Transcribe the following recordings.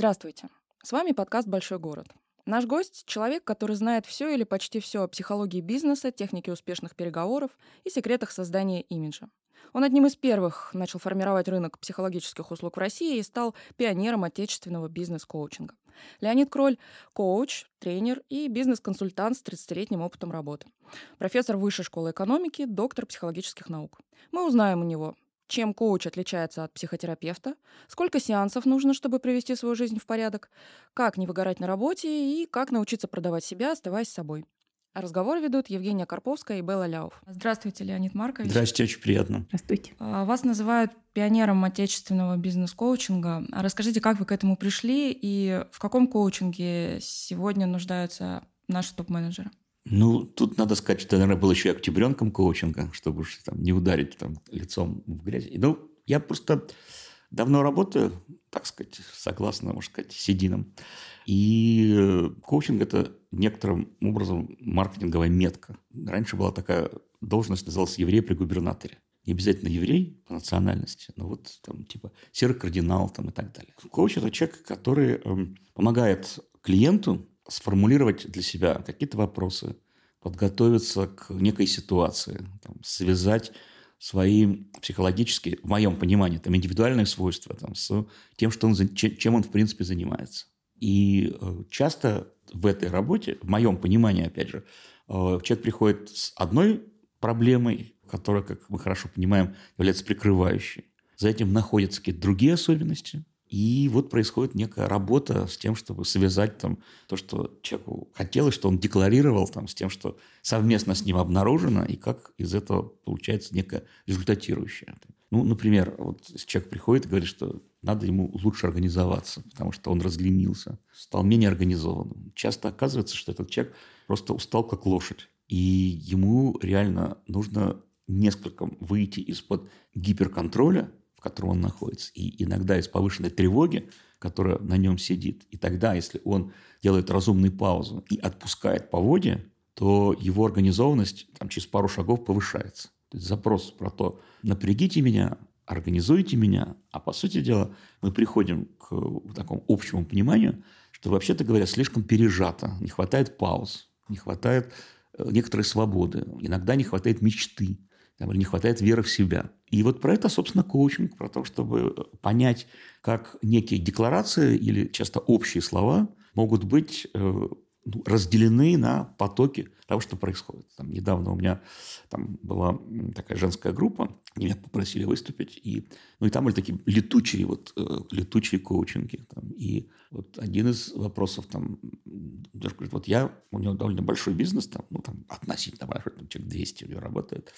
Здравствуйте. С вами подкаст «Большой город». Наш гость – человек, который знает все или почти все о психологии бизнеса, технике успешных переговоров и секретах создания имиджа. Он одним из первых начал формировать рынок психологических услуг в России и стал пионером отечественного бизнес-коучинга. Леонид Кроль – коуч, тренер и бизнес-консультант с 30-летним опытом работы. Профессор Высшей школы экономики, доктор психологических наук. Мы узнаем у него, чем коуч отличается от психотерапевта, сколько сеансов нужно, чтобы привести свою жизнь в порядок, как не выгорать на работе и как научиться продавать себя, оставаясь собой. Разговор ведут Евгения Карповская и Белла Ляуф. Здравствуйте, Леонид Маркович. Здравствуйте, очень приятно. Здравствуйте. А, вас называют пионером отечественного бизнес-коучинга. А расскажите, как вы к этому пришли и в каком коучинге сегодня нуждаются наши топ-менеджеры? Ну, тут надо сказать, что, наверное, был еще и октябренком коучинга, чтобы уж там не ударить там лицом в грязь. Ну, я просто давно работаю, так сказать, согласно, можно сказать, сединам. И э, коучинг – это некоторым образом маркетинговая метка. Раньше была такая должность, называлась еврей при губернаторе. Не обязательно еврей по национальности, но вот там типа серый кардинал там и так далее. Коуч – это человек, который эм, помогает клиенту сформулировать для себя какие-то вопросы, подготовиться к некой ситуации, там, связать свои психологические, в моем понимании, там, индивидуальные свойства там, с тем, что он, чем он, в принципе, занимается. И э, часто в этой работе, в моем понимании, опять же, э, человек приходит с одной проблемой, которая, как мы хорошо понимаем, является прикрывающей. За этим находятся какие-то другие особенности. И вот происходит некая работа с тем, чтобы связать там, то, что человеку хотелось, что он декларировал, там, с тем, что совместно с ним обнаружено, и как из этого получается некое результатирующее. Ну, например, вот человек приходит и говорит, что надо ему лучше организоваться, потому что он разленился, стал менее организованным. Часто оказывается, что этот человек просто устал как лошадь, и ему реально нужно несколько выйти из-под гиперконтроля, в котором он находится, и иногда из повышенной тревоги, которая на нем сидит. И тогда, если он делает разумную паузу и отпускает поводья, то его организованность там, через пару шагов повышается. То есть запрос про то, напрягите меня, организуйте меня, а по сути дела мы приходим к такому общему пониманию, что вообще-то говоря слишком пережато, не хватает пауз, не хватает э, некоторой свободы, иногда не хватает мечты, не хватает веры в себя. И вот про это, собственно, коучинг, про то, чтобы понять, как некие декларации или часто общие слова могут быть э, ну, разделены на потоки того, что происходит. Там, недавно у меня там была такая женская группа, меня попросили выступить, и, ну, и там были такие летучие, вот, э, летучие коучинги. Там, и вот один из вопросов, там, девушка говорит, вот я, у него довольно большой бизнес, там, ну, там, относительно большой, там, человек 200 у него работает.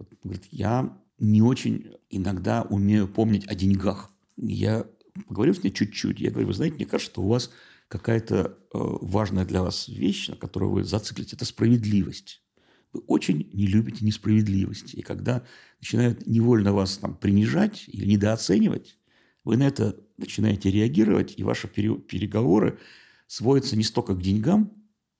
Вот, говорит, я не очень иногда умею помнить о деньгах. Я поговорил с ней чуть-чуть, я говорю, вы знаете, мне кажется, что у вас какая-то э, важная для вас вещь, на которую вы зациклите, это справедливость. Вы очень не любите несправедливости. И когда начинают невольно вас там, принижать или недооценивать, вы на это начинаете реагировать, и ваши переговоры сводятся не столько к деньгам,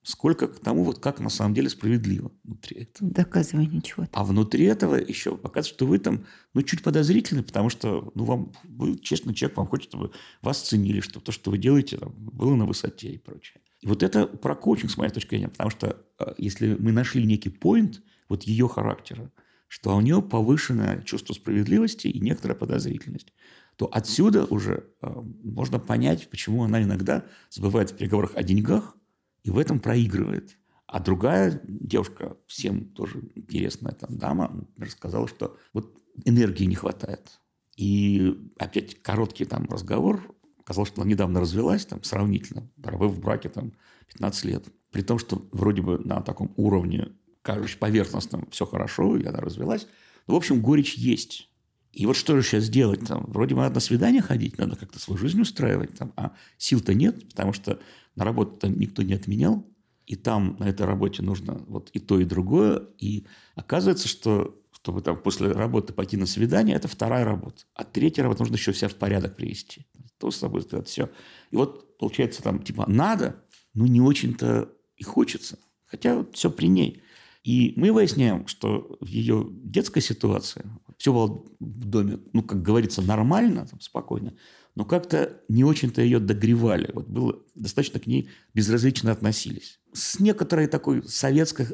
сколько к тому, вот как на самом деле справедливо внутри этого. Доказывание чего-то. А внутри этого еще показывает, что вы там ну, чуть подозрительны, потому что ну, вам, вы честный человек, вам хочет, чтобы вас ценили, чтобы то, что вы делаете, там, было на высоте и прочее. И вот это про коучинг, с моей точки зрения, потому что а, если мы нашли некий поинт вот ее характера, что у нее повышенное чувство справедливости и некоторая подозрительность, то отсюда уже э, можно понять, почему она иногда забывает в переговорах о деньгах, и в этом проигрывает. А другая девушка, всем тоже интересная там дама, рассказала, что вот энергии не хватает. И опять короткий там разговор. Оказалось, что она недавно развелась, там, сравнительно, пробыв в браке там 15 лет. При том, что вроде бы на таком уровне, кажется, поверхностном все хорошо, и она развелась. Но, в общем, горечь есть. И вот что же сейчас делать? Там, вроде бы надо на свидание ходить, надо как-то свою жизнь устраивать, там, а сил-то нет, потому что на работу никто не отменял, и там на этой работе нужно вот и то, и другое. И оказывается, что чтобы там после работы пойти на свидание, это вторая работа. А третья работа нужно еще себя в порядок привести. То с собой, это все. И вот получается там типа надо, но не очень-то и хочется. Хотя вот все при ней. И мы выясняем, что в ее детской ситуации все было в доме, ну, как говорится, нормально, там, спокойно, но как-то не очень-то ее догревали. Вот было достаточно к ней безразлично относились. С некоторой такой советской,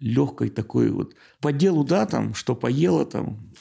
легкой такой вот, по делу, да, там, что поела, там,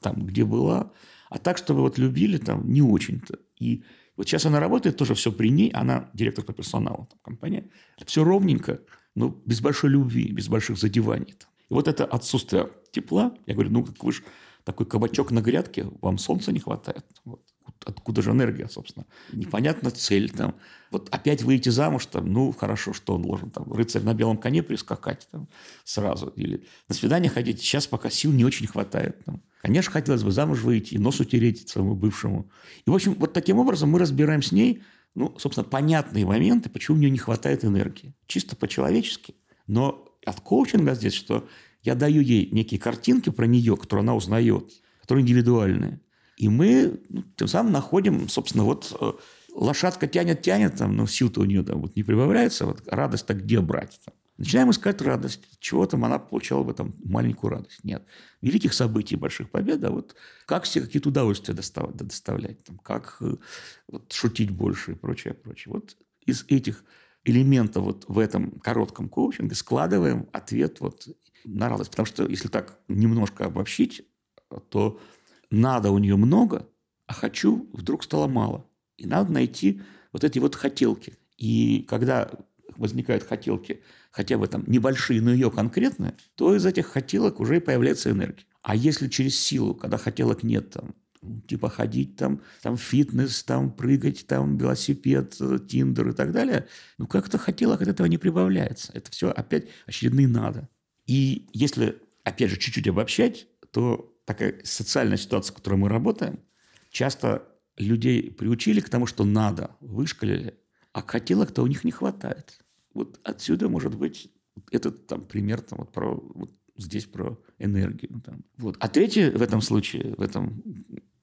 там, где была, а так, чтобы вот любили, там, не очень-то. И вот сейчас она работает, тоже все при ней, она директор по персоналу там, компания. Все ровненько, но без большой любви, без больших задеваний. И вот это отсутствие тепла, я говорю, ну, как вы же такой кабачок на грядке, вам солнца не хватает. Вот. Откуда же энергия, собственно? Непонятна цель. Там. Вот опять выйти замуж, там, ну, хорошо, что он должен там, рыцарь на белом коне прискакать там, сразу. Или на свидание ходить. Сейчас пока сил не очень хватает. Там. Конечно, хотелось бы замуж выйти и нос утереть своему бывшему. И, в общем, вот таким образом мы разбираем с ней, ну, собственно, понятные моменты, почему у нее не хватает энергии. Чисто по-человечески. Но от коучинга здесь, что я даю ей некие картинки про нее, которые она узнает, которые индивидуальные. И мы ну, тем самым находим, собственно, вот э, лошадка тянет, тянет, но сил-то у нее там вот не прибавляется, вот радость-то где брать? Там? Начинаем искать радость. Чего там она получала бы там маленькую радость? Нет. Великих событий, больших побед, а вот как себе какие-то удовольствия доставать, доставлять, там, как э, вот, шутить больше и прочее, прочее. Вот из этих элементов вот в этом коротком коучинге складываем ответ вот на радость. Потому что если так немножко обобщить, то надо у нее много, а хочу вдруг стало мало. И надо найти вот эти вот хотелки. И когда возникают хотелки, хотя бы там небольшие, но ее конкретные, то из этих хотелок уже появляется энергия. А если через силу, когда хотелок нет, там, типа ходить там, там фитнес, там прыгать, там велосипед, тиндер и так далее, ну как-то хотелок от этого не прибавляется. Это все опять очередные надо. И если, опять же, чуть-чуть обобщать, то такая социальная ситуация, в которой мы работаем, часто людей приучили к тому, что надо, вышкалили, а хотелок-то у них не хватает. Вот отсюда может быть этот там пример там, вот про вот здесь про энергию. Там. Вот. А третий в этом случае, в этом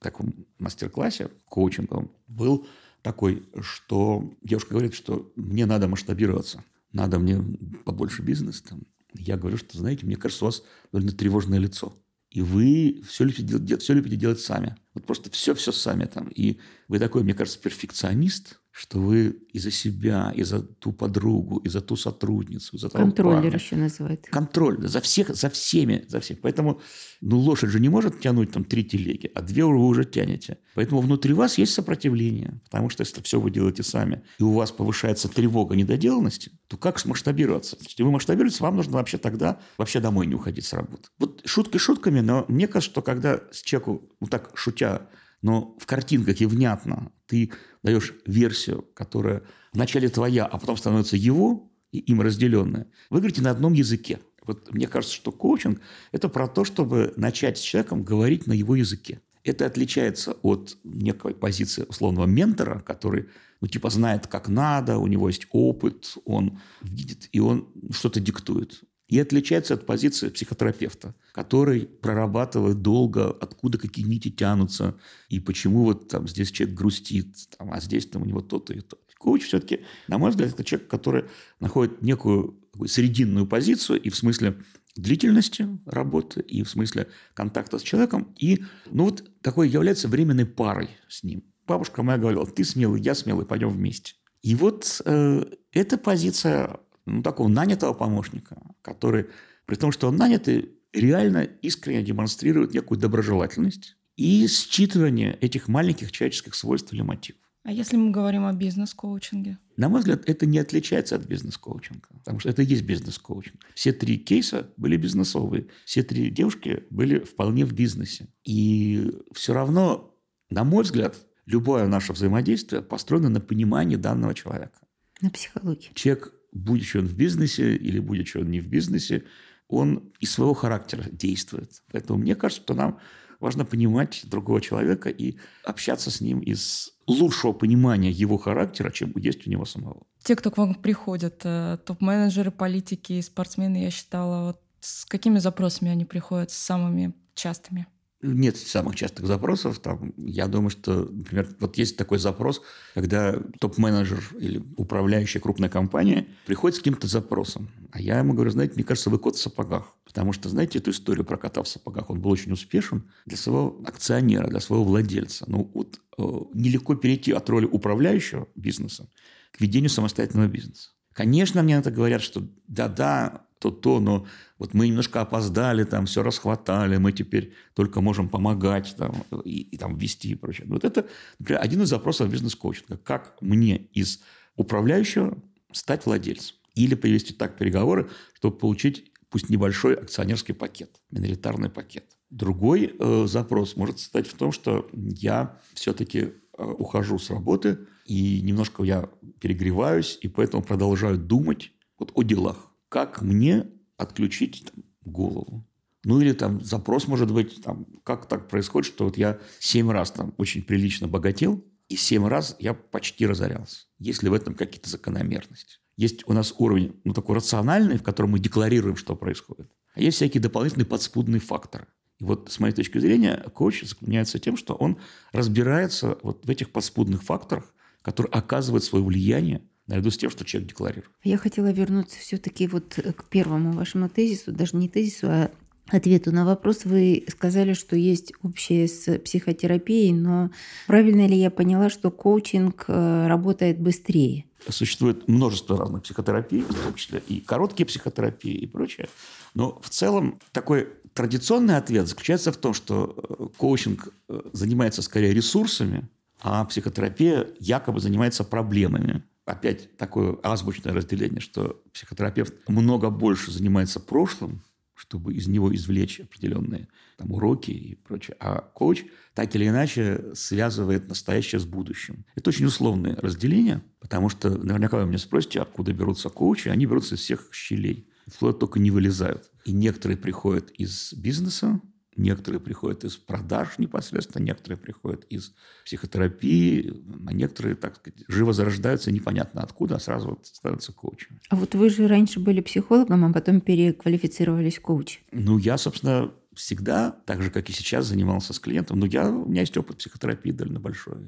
таком мастер-классе коучинговом был такой, что девушка говорит, что мне надо масштабироваться, надо мне побольше бизнеса. Я говорю, что, знаете, мне кажется, у вас довольно тревожное лицо и вы все любите, все любите делать сами. Вот просто все-все сами там. И вы такой, мне кажется, перфекционист, что вы и за себя, и за ту подругу, и за ту сотрудницу, и за того Контроллер парня. еще называют. Контроль, да, за всех, за всеми, за всех. Поэтому, ну, лошадь же не может тянуть там три телеги, а две вы уже тянете. Поэтому внутри вас есть сопротивление, потому что если все вы делаете сами, и у вас повышается тревога недоделанности, то как масштабироваться? Если вы масштабируетесь, вам нужно вообще тогда вообще домой не уходить с работы. Вот шутки шутками, но мне кажется, что когда с человеку, ну так шутя, но в картинках и внятно ты даешь версию, которая вначале твоя, а потом становится его, и им разделенная, вы говорите на одном языке. Вот мне кажется, что коучинг – это про то, чтобы начать с человеком говорить на его языке. Это отличается от некой позиции условного ментора, который, ну, типа, знает, как надо, у него есть опыт, он видит, и он что-то диктует. И отличается от позиции психотерапевта, который прорабатывает долго, откуда какие нити тянутся, и почему вот там здесь человек грустит, там, а здесь там у него то-то и то. Коуч все-таки, на мой взгляд, это человек, который находит некую срединную позицию и в смысле длительности работы, и в смысле контакта с человеком, и ну вот такой является временной парой с ним. Бабушка моя говорила, ты смелый, я смелый, пойдем вместе. И вот э, эта позиция ну, такого нанятого помощника, который, при том, что он нанятый, реально искренне демонстрирует некую доброжелательность и считывание этих маленьких человеческих свойств или мотивов. А если мы говорим о бизнес-коучинге? На мой взгляд, это не отличается от бизнес-коучинга, потому что это и есть бизнес-коучинг. Все три кейса были бизнесовые, все три девушки были вполне в бизнесе. И все равно, на мой взгляд, любое наше взаимодействие построено на понимании данного человека. На психологии. Человек будучи он в бизнесе или будучи он не в бизнесе, он из своего характера действует. Поэтому мне кажется, что нам важно понимать другого человека и общаться с ним из лучшего понимания его характера, чем есть у него самого. Те, кто к вам приходят, э, топ-менеджеры, политики, спортсмены, я считала, вот с какими запросами они приходят, с самыми частыми? Нет самых частых запросов. Там, я думаю, что, например, вот есть такой запрос, когда топ-менеджер или управляющая крупная компания приходит с каким-то запросом. А я ему говорю, знаете, мне кажется, вы кот в сапогах. Потому что, знаете, эту историю про кота в сапогах, он был очень успешен для своего акционера, для своего владельца. Ну, вот э, нелегко перейти от роли управляющего бизнесом к ведению самостоятельного бизнеса. Конечно, мне это говорят, что да-да, то-то, но вот мы немножко опоздали, там все расхватали, мы теперь только можем помогать там, и, и там вести и прочее. Вот это, например, один из запросов бизнес-коучинга. Как мне из управляющего стать владельцем? Или привести так переговоры, чтобы получить пусть небольшой акционерский пакет, миноритарный пакет. Другой э, запрос может состоять в том, что я все-таки э, ухожу с работы, и немножко я перегреваюсь, и поэтому продолжаю думать вот о делах как мне отключить там, голову. Ну или там запрос может быть, там, как так происходит, что вот я семь раз там очень прилично богател, и семь раз я почти разорялся. Есть ли в этом какие-то закономерности? Есть у нас уровень, ну, такой рациональный, в котором мы декларируем, что происходит. А есть всякие дополнительные подспудные факторы. И вот с моей точки зрения, коуч заклоняется тем, что он разбирается вот в этих подспудных факторах, которые оказывают свое влияние наряду с тем, что человек декларирует. Я хотела вернуться все-таки вот к первому вашему тезису, даже не тезису, а ответу на вопрос. Вы сказали, что есть общее с психотерапией, но правильно ли я поняла, что коучинг э, работает быстрее? Существует множество разных психотерапий, в том числе и короткие психотерапии и прочее. Но в целом такой традиционный ответ заключается в том, что э, коучинг э, занимается скорее ресурсами, а психотерапия якобы занимается проблемами опять такое азбучное разделение, что психотерапевт много больше занимается прошлым, чтобы из него извлечь определенные там, уроки и прочее. А коуч так или иначе связывает настоящее с будущим. Это очень условное разделение, потому что наверняка вы меня спросите, откуда берутся коучи. Они берутся из всех щелей. Вплоть только не вылезают. И некоторые приходят из бизнеса, Некоторые приходят из продаж непосредственно, некоторые приходят из психотерапии, а некоторые, так сказать, живо зарождаются непонятно откуда, а сразу вот становятся коучами. А вот вы же раньше были психологом, а потом переквалифицировались в коуч. Ну, я, собственно, всегда, так же, как и сейчас, занимался с клиентом. Но я, у меня есть опыт психотерапии довольно большой.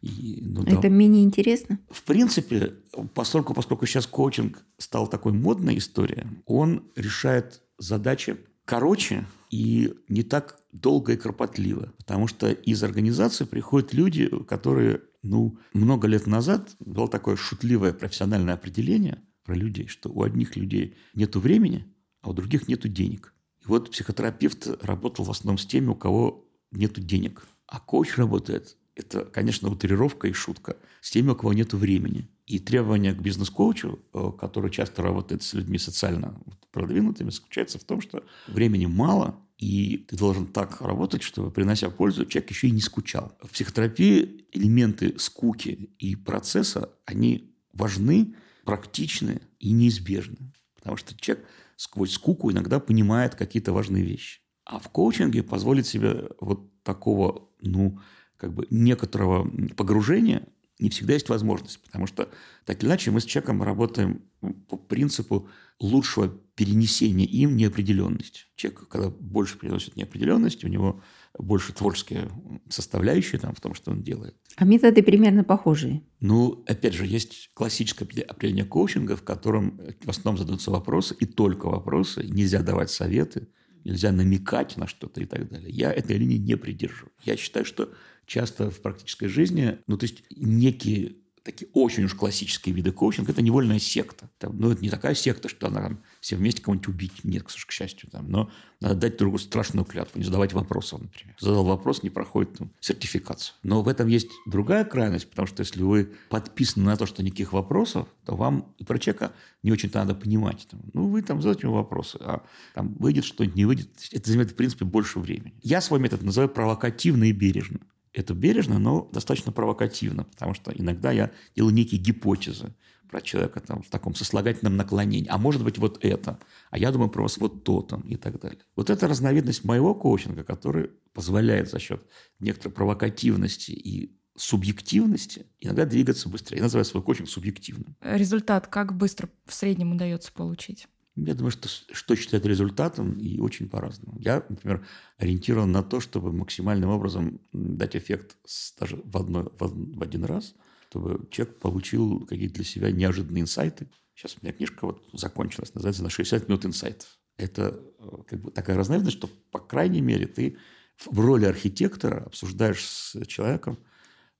И, ну, Это да. менее интересно? В принципе, поскольку, поскольку сейчас коучинг стал такой модной историей, он решает задачи короче и не так долго и кропотливо. Потому что из организации приходят люди, которые, ну, много лет назад было такое шутливое профессиональное определение про людей, что у одних людей нет времени, а у других нет денег. И вот психотерапевт работал в основном с теми, у кого нет денег. А коуч работает, это, конечно, утрировка и шутка, с теми, у кого нет времени. И требование к бизнес-коучу, э, который часто работает с людьми социально продвинутыми, заключается в том, что времени мало, и ты должен так работать, чтобы, принося пользу, человек еще и не скучал. В психотерапии элементы скуки и процесса, они важны, практичны и неизбежны. Потому что человек сквозь скуку иногда понимает какие-то важные вещи. А в коучинге позволить себе вот такого, ну, как бы некоторого погружения не всегда есть возможность, потому что так или иначе мы с человеком работаем по принципу лучшего перенесения им неопределенности. Человек, когда больше приносит неопределенности, у него больше творческие составляющие там, в том, что он делает. А методы примерно похожие? Ну, опять же, есть классическое определение коучинга, в котором в основном задаются вопросы, и только вопросы, нельзя давать советы, нельзя намекать на что-то и так далее. Я этой линии не придерживаю. Я считаю, что часто в практической жизни, ну, то есть некие такие очень уж классические виды коучинга, это невольная секта. Там, ну, это не такая секта, что она там, все вместе кого-нибудь убить. Нет, к счастью. Там, но надо дать другу страшную клятву, не задавать вопросов, например. Задал вопрос, не проходит там, сертификацию. Но в этом есть другая крайность, потому что если вы подписаны на то, что никаких вопросов, то вам и про человека не очень-то надо понимать. Там, ну, вы там задаете ему вопросы, а там выйдет что-нибудь, не выйдет. Это займет, в принципе, больше времени. Я свой метод называю провокативно и бережно это бережно, но достаточно провокативно, потому что иногда я делаю некие гипотезы про человека там, в таком сослагательном наклонении. А может быть, вот это. А я думаю про вас вот то там и так далее. Вот это разновидность моего коучинга, который позволяет за счет некоторой провокативности и субъективности иногда двигаться быстрее. Я называю свой коучинг субъективным. Результат как быстро в среднем удается получить? Я думаю, что что считать результатом, и очень по-разному. Я, например, ориентирован на то, чтобы максимальным образом дать эффект даже в, одно, в, один раз, чтобы человек получил какие-то для себя неожиданные инсайты. Сейчас у меня книжка вот закончилась, называется «На 60 минут инсайтов». Это э, как бы такая разновидность, что, по крайней мере, ты в роли архитектора обсуждаешь с человеком,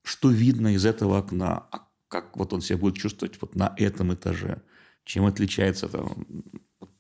что видно из этого окна, а как вот он себя будет чувствовать вот на этом этаже, чем отличается там,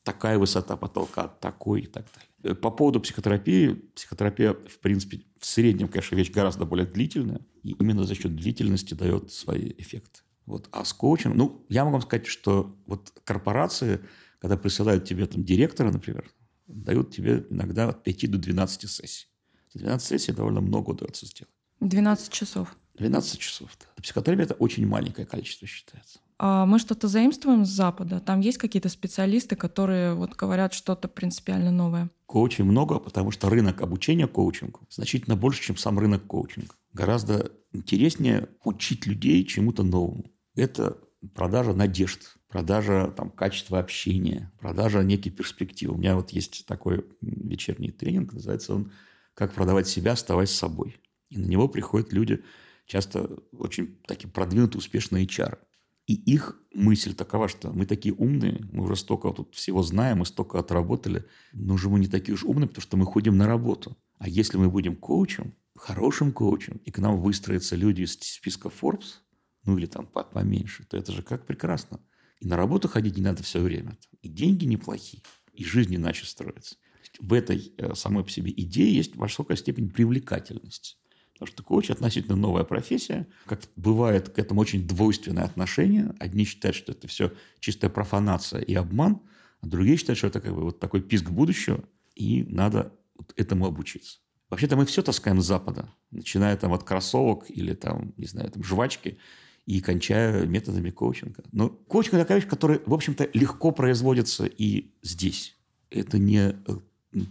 такая высота потолка от такой и так далее. По поводу психотерапии, психотерапия, в принципе, в среднем, конечно, вещь гораздо более длительная, и именно за счет длительности дает свои эффекты. Вот. А с коучем, ну, я могу вам сказать, что вот корпорации, когда присылают тебе там директора, например, дают тебе иногда от 5 до 12 сессий. За 12 сессий довольно много удается сделать. 12 часов. 12 часов, да. Психотерапия – это очень маленькое количество считается. А мы что-то заимствуем с Запада? Там есть какие-то специалисты, которые вот говорят что-то принципиально новое? Коучей много, потому что рынок обучения коучингу значительно больше, чем сам рынок коучинга. Гораздо интереснее учить людей чему-то новому. Это продажа надежд, продажа там, качества общения, продажа неких перспектив. У меня вот есть такой вечерний тренинг, называется он «Как продавать себя, оставаясь собой». И на него приходят люди, часто очень такие продвинутые, успешные HR. И их мысль такова, что мы такие умные, мы уже столько тут всего знаем, мы столько отработали, но же мы не такие уж умные, потому что мы ходим на работу. А если мы будем коучем, хорошим коучем, и к нам выстроятся люди из списка Forbes, ну или там поменьше, то это же как прекрасно. И на работу ходить не надо все время. И деньги неплохие, и жизнь иначе строится. В этой э, самой по себе идее есть высокая степень привлекательности. Потому что коуч относительно новая профессия. Как бывает к этому очень двойственное отношение. Одни считают, что это все чистая профанация и обман, а другие считают, что это как бы вот такой писк будущего, и надо вот этому обучиться. Вообще-то мы все таскаем с Запада, начиная там от кроссовок или там, не знаю, там жвачки, и кончая методами коучинга. Но коучинг – это такая вещь, которая, в общем-то, легко производится и здесь. Это не э,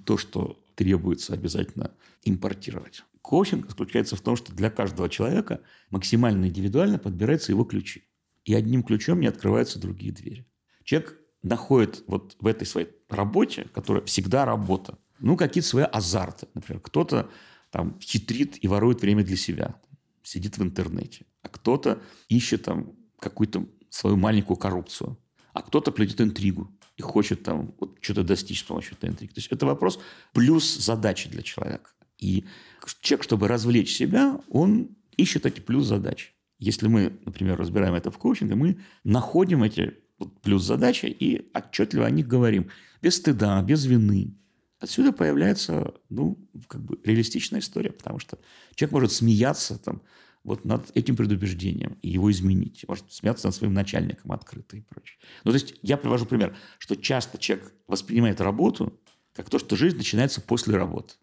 то, что требуется обязательно импортировать. Коучинг заключается в том, что для каждого человека максимально индивидуально подбираются его ключи. И одним ключом не открываются другие двери. Человек находит вот в этой своей работе, которая всегда работа, ну, какие-то свои азарты. Например, кто-то там хитрит и ворует время для себя, сидит в интернете. А кто-то ищет там какую-то свою маленькую коррупцию. А кто-то плетет интригу и хочет там вот что-то достичь с помощью этой интриги. То есть это вопрос плюс задачи для человека. И человек, чтобы развлечь себя, он ищет эти плюс-задачи. Если мы, например, разбираем это в коучинге, мы находим эти плюс-задачи и отчетливо о них говорим. Без стыда, без вины. Отсюда появляется, ну, как бы реалистичная история, потому что человек может смеяться там, вот над этим предубеждением и его изменить. Может смеяться над своим начальником открыто и прочее. Ну, то есть я привожу пример, что часто человек воспринимает работу как то, что жизнь начинается после работы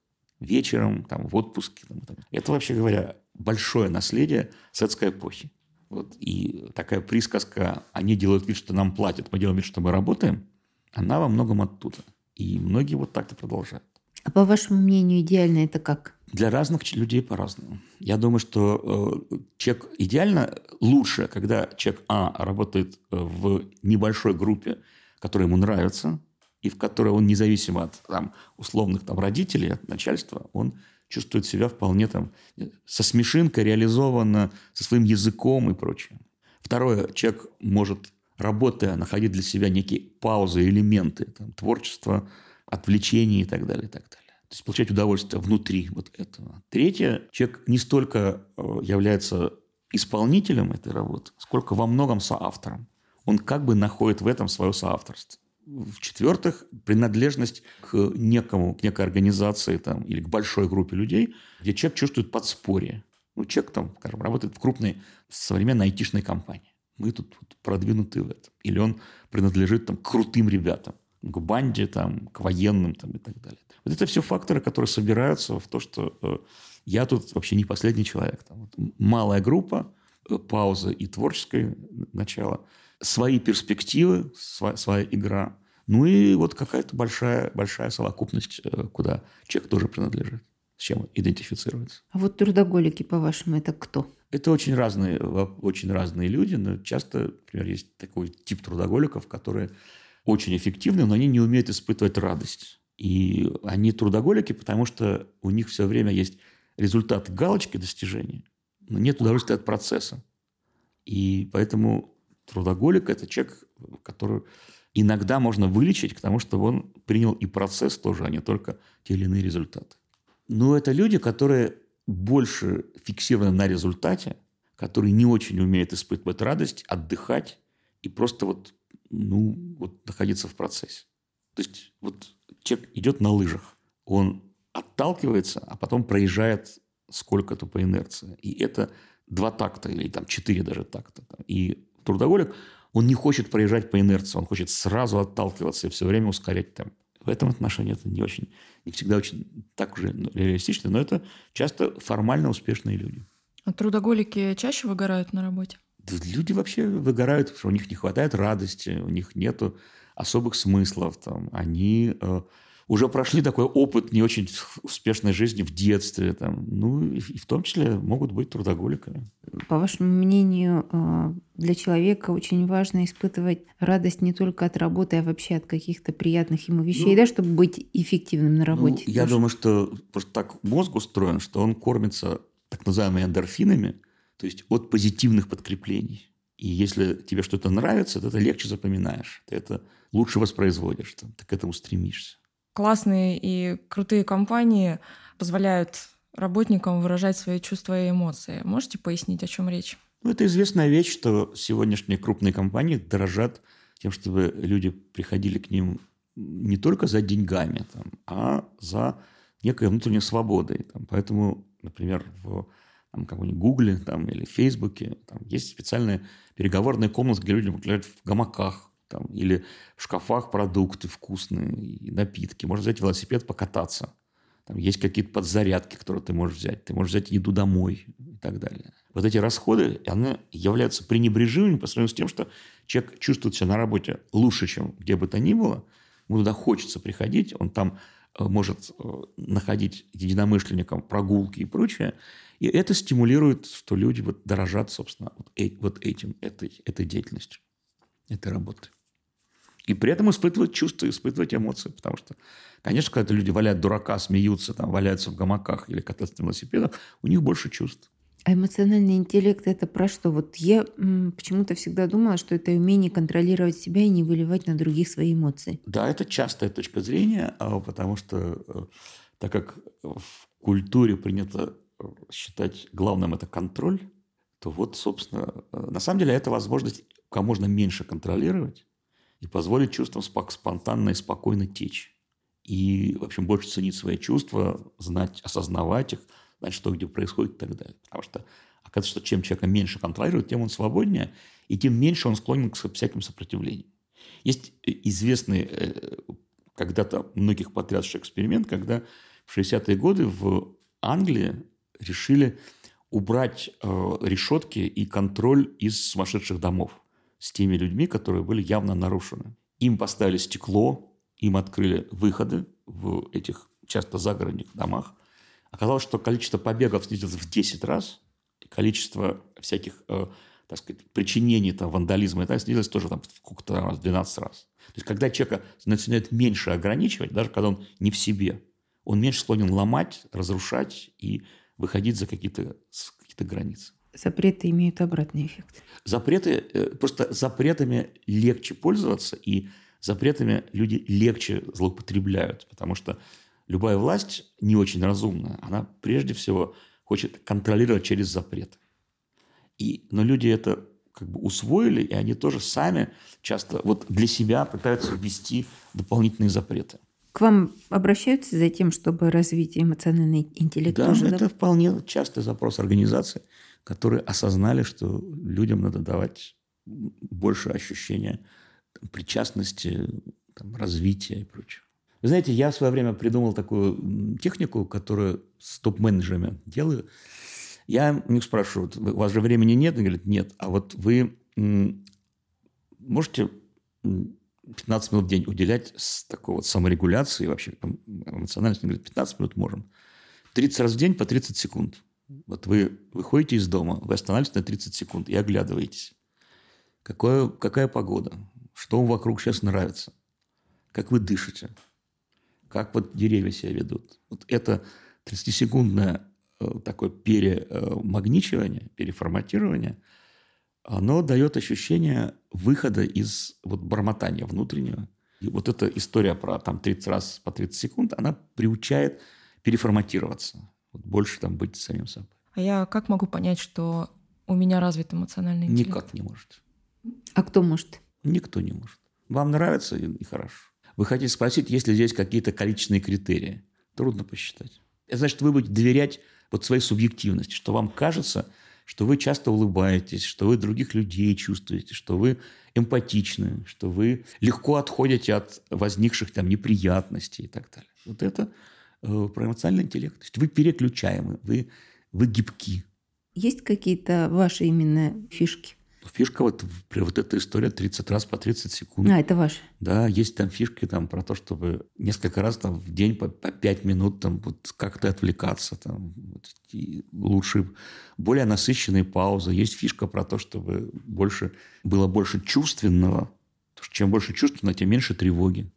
вечером, там, в отпуске. Там, там. Это, вообще говоря, большое наследие советской эпохи. Вот. И такая присказка «они делают вид, что нам платят, мы делаем вид, что мы работаем», она во многом оттуда. И многие вот так-то продолжают. А по вашему мнению, идеально это как? Для разных людей по-разному. Я думаю, что э, человек идеально лучше, когда человек А работает э, в небольшой группе, которая ему нравится, и в которой он независимо от там, условных там, родителей, от начальства, он чувствует себя вполне там со смешинкой, реализованно, со своим языком и прочее. Второе, человек может, работая, находить для себя некие паузы, элементы там, творчества, отвлечения и так далее, и так далее. То есть получать удовольствие внутри вот этого. Третье, человек не столько э, является исполнителем этой работы, сколько во многом соавтором. Он как бы находит в этом свое соавторство. В-четвертых, принадлежность к некому, к некой организации там, или к большой группе людей, где человек чувствует подспорье. Ну, человек там, скажем, работает в крупной современной айтишной компании. Мы тут вот продвинуты в этом. Или он принадлежит там, к крутым ребятам, к банде, там, к военным там, и так далее. Вот это все факторы, которые собираются в то, что э, я тут вообще не последний человек. Там, вот, малая группа, э, пауза и творческое начало – свои перспективы, своя, своя игра. Ну и вот какая-то большая, большая совокупность, э, куда человек тоже принадлежит, с чем идентифицируется. А вот трудоголики, по-вашему, это кто? Это очень разные, очень разные люди, но часто, например, есть такой тип трудоголиков, которые очень эффективны, но они не умеют испытывать радость. И они трудоголики, потому что у них все время есть результат галочки достижения, но нет удовольствия от процесса. И поэтому трудоголик – это человек, который иногда можно вылечить, потому что он принял и процесс тоже, а не только те или иные результаты. Но это люди, которые больше фиксированы на результате, которые не очень умеют испытывать радость, отдыхать и просто вот, ну, вот находиться в процессе. То есть вот человек идет на лыжах, он отталкивается, а потом проезжает сколько-то по инерции. И это два такта или там четыре даже такта. И трудоголик, он не хочет проезжать по инерции, он хочет сразу отталкиваться и все время ускорять темп. В этом отношении это не очень, не всегда очень так уже реалистично, но это часто формально успешные люди. А трудоголики чаще выгорают на работе? люди вообще выгорают, потому что у них не хватает радости, у них нет особых смыслов. Там. Они э, уже прошли такой опыт не очень успешной жизни в детстве. Там. Ну, и, в том числе могут быть трудоголиками. По вашему мнению, э, для человека очень важно испытывать радость не только от работы, а вообще от каких-то приятных ему вещей, ну, да, чтобы быть эффективным на работе? Ну, я думаю, что просто так мозг устроен, что он кормится так называемыми эндорфинами, то есть от позитивных подкреплений. И если тебе что-то нравится, то это легче запоминаешь, ты это лучше воспроизводишь, ты к этому стремишься. Классные и крутые компании позволяют работникам выражать свои чувства и эмоции. Можете пояснить, о чем речь? Ну, это известная вещь, что сегодняшние крупные компании дорожат тем, чтобы люди приходили к ним не только за деньгами, там, а за некой внутренней свободой. Там. Поэтому, например, в там, каком-нибудь Гугле там, или Фейсбуке, там есть специальные переговорные комнаты, где люди могут лежать в гамаках там, или в шкафах продукты вкусные, напитки. Можно взять велосипед, покататься. Там есть какие-то подзарядки, которые ты можешь взять. Ты можешь взять еду домой и так далее. Вот эти расходы, они являются пренебрежимыми по сравнению с тем, что человек чувствует себя на работе лучше, чем где бы то ни было. Ему туда хочется приходить, он там э, может э, находить единомышленникам прогулки и прочее. И это стимулирует, что люди вот дорожат, собственно, вот, э, вот этим, этой, этой деятельностью, этой работой. И при этом испытывать чувства, испытывать эмоции. Потому что, конечно, когда люди валяют дурака, смеются, там, валяются в гамаках или катаются на велосипедах, у них больше чувств. А эмоциональный интеллект это про что? Вот я почему-то всегда думала, что это умение контролировать себя и не выливать на других свои эмоции. Да, это частая точка зрения, а, потому что э, так как в культуре принято считать главным это контроль, то вот, собственно, э, на самом деле это возможность как можно меньше контролировать и позволить чувствам спонтанно и спокойно течь. И, в общем, больше ценить свои чувства, знать, осознавать их, знать, что где происходит и так далее. Потому что оказывается, что чем человека меньше контролирует, тем он свободнее, и тем меньше он склонен к всяким сопротивлениям. Есть э, известный э, когда-то многих потрясший эксперимент, когда в 60-е годы в Англии решили убрать э, решетки и контроль из сумасшедших домов с теми людьми, которые были явно нарушены. Им поставили стекло, им открыли выходы в этих часто загородных домах. Оказалось, что количество побегов снизилось в 10 раз, и количество всяких, э, так сказать, причинений там, вандализма и так снизилось тоже там, сколько-то раз, 12 раз. То есть, когда человека начинает меньше ограничивать, даже когда он не в себе, он меньше склонен ломать, разрушать и выходить за какие-то какие границы. Запреты имеют обратный эффект. Запреты, э, просто запретами легче пользоваться, и запретами люди легче злоупотребляют, потому что любая власть не очень разумная. Она прежде всего хочет контролировать через запреты. И, но люди это как бы усвоили, и они тоже сами часто вот для себя пытаются ввести дополнительные запреты. К вам обращаются за тем, чтобы развить эмоциональный интеллект? Да, тоже, это да? вполне частый запрос организации, которые осознали, что людям надо давать больше ощущения там, причастности, там, развития и прочего. Вы знаете, я в свое время придумал такую технику, которую с топ-менеджерами делаю. Я у них спрашиваю, у вас же времени нет? Они говорят, нет. А вот вы можете 15 минут в день уделять с такой вот саморегуляции, вообще эмоциональности, говорит, 15 минут можем. 30 раз в день по 30 секунд. Вот вы выходите из дома, вы останавливаетесь на 30 секунд и оглядываетесь. Какое, какая погода? что вам вокруг сейчас нравится, как вы дышите, как вот деревья себя ведут. Вот это 30-секундное э, такое перемагничивание, переформатирование, оно дает ощущение выхода из вот бормотания внутреннего. И вот эта история про там 30 раз по 30 секунд, она приучает переформатироваться, вот больше там быть самим собой. А я как могу понять, что у меня развит эмоциональный интеллект? Никак не может. А кто может? Никто не может. Вам нравится и, хорошо. Вы хотите спросить, есть ли здесь какие-то количественные критерии? Трудно посчитать. Это значит, вы будете доверять вот своей субъективности, что вам кажется, что вы часто улыбаетесь, что вы других людей чувствуете, что вы эмпатичны, что вы легко отходите от возникших там неприятностей и так далее. Вот это про эмоциональный интеллект. То есть вы переключаемы, вы, вы гибки. Есть какие-то ваши именно фишки? Фишка вот, вот эта история 30 раз по 30 секунд. А, это ваше? Да, есть там фишки там про то, чтобы несколько раз там в день по, по 5 минут там вот как-то отвлекаться. Там, вот, лучше, более насыщенные паузы. Есть фишка про то, чтобы больше, было больше чувственного. Потому что чем больше чувственного, тем меньше тревоги.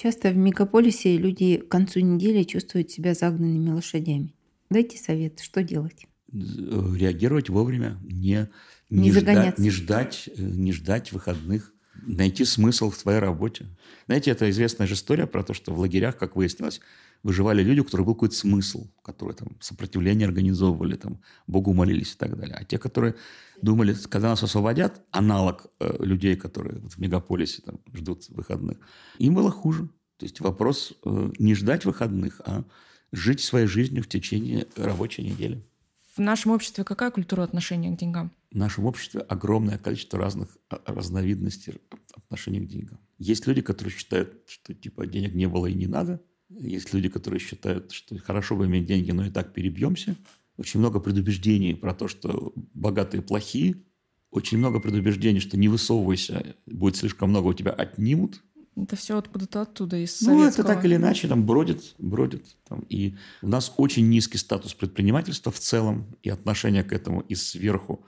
Часто в мегаполисе люди к концу недели чувствуют себя загнанными лошадями. Дайте совет, что делать? Реагировать вовремя, не не, не ждать, не ждать, э, не ждать выходных, найти смысл в твоей работе. Знаете, это известная же история про то, что в лагерях, как выяснилось, выживали люди, у которых был какой-то смысл, которые там сопротивление организовывали, там, Богу молились и так далее. А те, которые думали, когда нас освободят, аналог э, людей, которые вот в мегаполисе там, ждут выходных, им было хуже. То есть вопрос э, не ждать выходных, а жить своей жизнью в течение рабочей недели. В нашем обществе какая культура отношения к деньгам? В нашем обществе огромное количество разных а, разновидностей отношений к деньгам. Есть люди, которые считают, что типа денег не было и не надо. Есть люди, которые считают, что хорошо бы иметь деньги, но и так перебьемся. Очень много предубеждений про то, что богатые плохие. Очень много предубеждений, что не высовывайся, будет слишком много, у тебя отнимут. Это все откуда-то оттуда, из Ну, это так или иначе там бродит, бродит. Там. И у нас очень низкий статус предпринимательства в целом, и отношение к этому и сверху,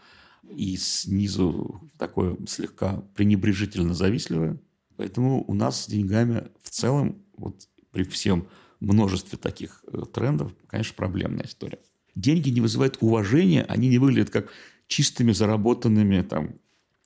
и снизу такое слегка пренебрежительно завистливое. Поэтому у нас с деньгами в целом, вот при всем множестве таких э, трендов, конечно, проблемная история. Деньги не вызывают уважения, они не выглядят как чистыми, заработанными, там,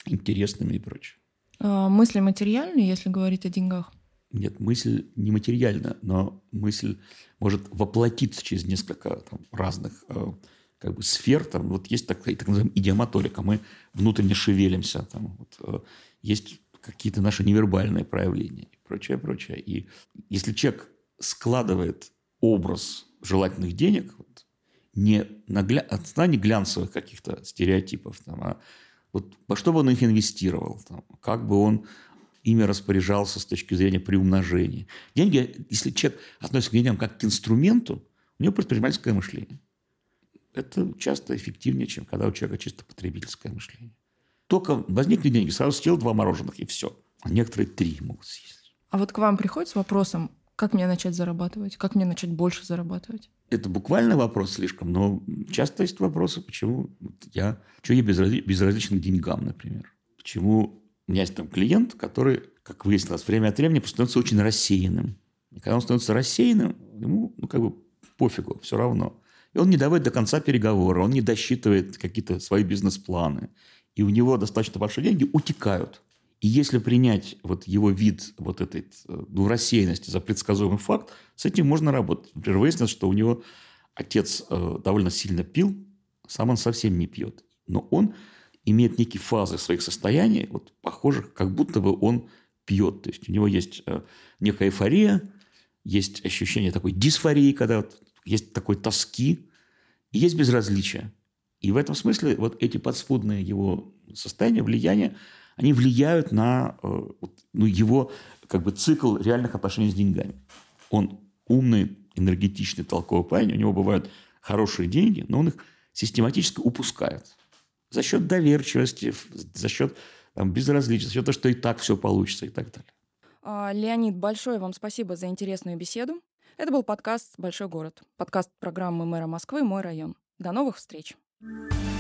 интересными и прочее. А, мысли материальные, если говорить о деньгах? Нет, мысль не материальна, но мысль может воплотиться через несколько там, разных э, как бы сфер. Там, вот есть такая так называемая идиомоторика, мы внутренне шевелимся. Там, вот, э, есть какие-то наши невербальные проявления и прочее, прочее. И если человек складывает образ желательных денег, вот, не на гля... от не глянцевых каких-то стереотипов, там, а вот во что бы он их инвестировал, там, как бы он ими распоряжался с точки зрения приумножения. Деньги, если человек относится к деньгам как к инструменту, у него предпринимательское мышление. Это часто эффективнее, чем когда у человека чисто потребительское мышление. Только возникли деньги, сразу съел два мороженых, и все. А некоторые три могут съесть. А вот к вам приходит с вопросом, как мне начать зарабатывать? Как мне начать больше зарабатывать? Это буквально вопрос слишком, но часто есть вопросы, почему я, почему я безразличен, безразличен к деньгам, например. Почему у меня есть там клиент, который, как выяснилось, время от времени становится очень рассеянным. И когда он становится рассеянным, ему ну, как бы пофигу, все равно. И он не доводит до конца переговоры, он не досчитывает какие-то свои бизнес-планы. И у него достаточно большие деньги утекают. И если принять вот его вид вот этой ну, рассеянности за предсказуемый факт, с этим можно работать. Например, выяснилось, что у него отец э, довольно сильно пил, сам он совсем не пьет. Но он имеет некие фазы своих состояний, вот похожих, как будто бы он пьет. То есть у него есть э, некая эйфория, есть ощущение такой дисфории, когда вот есть такой тоски, и есть безразличие. И в этом смысле вот эти подспудные его состояния, влияния, они влияют на э, ну, его как бы цикл реальных отношений с деньгами. Он умный, энергетичный, толковый парень, у него бывают хорошие деньги, но он их систематически упускает. За счет доверчивости, за счет там, безразличия, за счет того, что и так все получится и так далее. А, Леонид, большое вам спасибо за интересную беседу. Это был подкаст «Большой город», подкаст программы мэра Москвы «Мой район». До новых встреч! Thank you.